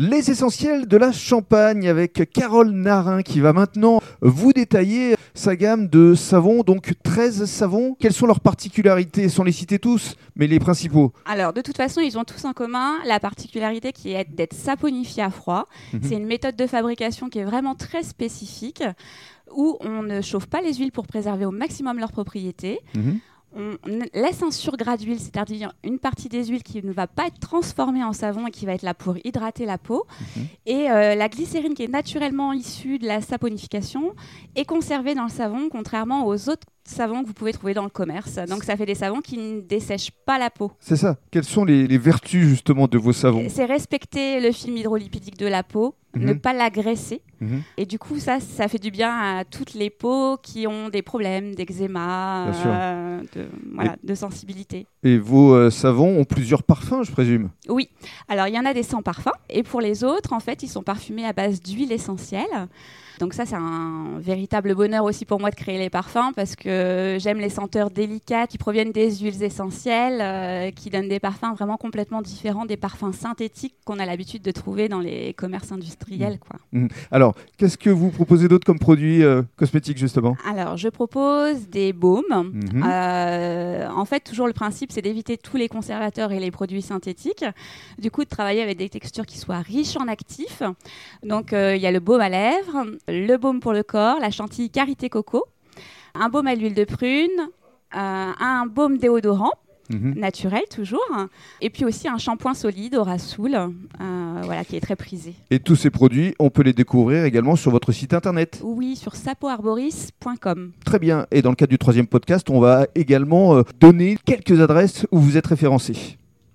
Les essentiels de la Champagne avec Carole Narin qui va maintenant vous détailler sa gamme de savons, donc 13 savons. Quelles sont leurs particularités? Sans les citer tous, mais les principaux. Alors, de toute façon, ils ont tous en commun la particularité qui est d'être saponifiés à froid. Mhm. C'est une méthode de fabrication qui est vraiment très spécifique où on ne chauffe pas les huiles pour préserver au maximum leurs propriétés. Mhm. On laisse un surgras d'huile, c'est-à-dire une partie des huiles qui ne va pas être transformée en savon et qui va être là pour hydrater la peau. Mhm. Et euh, la glycérine qui est naturellement issue de la saponification est conservée dans le savon, contrairement aux autres savons que vous pouvez trouver dans le commerce. Donc ça fait des savons qui ne dessèchent pas la peau. C'est ça. Quelles sont les, les vertus justement de vos savons C'est respecter le film hydrolipidique de la peau, Mhm. ne pas l'agresser. Mhm. Et du coup, ça, ça fait du bien à toutes les peaux qui ont des problèmes d'eczéma, euh, de, voilà, de sensibilité. Et vos euh, savons ont plusieurs parfums, je présume? Oui, alors il y en a des sans parfum. Et pour les autres, en fait, ils sont parfumés à base d'huile essentielle. Donc ça, c'est un véritable bonheur aussi pour moi de créer les parfums parce que j'aime les senteurs délicates qui proviennent des huiles essentielles, euh, qui donnent des parfums vraiment complètement différents des parfums synthétiques qu'on a l'habitude de trouver dans les commerces industriels. Quoi. Alors, qu'est-ce que vous proposez d'autre comme produits euh, cosmétiques justement? Alors, je propose des baumes. Mhm. Euh, en fait, toujours le principe, c'est d'éviter tous les conservateurs et les produits synthétiques. Du coup, de travailler avec des textures qui soient riches en actifs. Donc, euh, il y a le baume à lèvres, le baume pour le corps, la chantilly karité coco, un baume à l'huile de prune, euh, un baume déodorant Mhm. naturel toujours, et puis aussi un shampoing solide au rassoul, euh, voilà, qui est très prisé. Et tous ces produits, on peut les découvrir également sur votre site internet. Oui, sur sapoarboris.com. Très bien. Et dans le cadre du troisième podcast, on va également euh, donner quelques adresses où vous êtes référencé.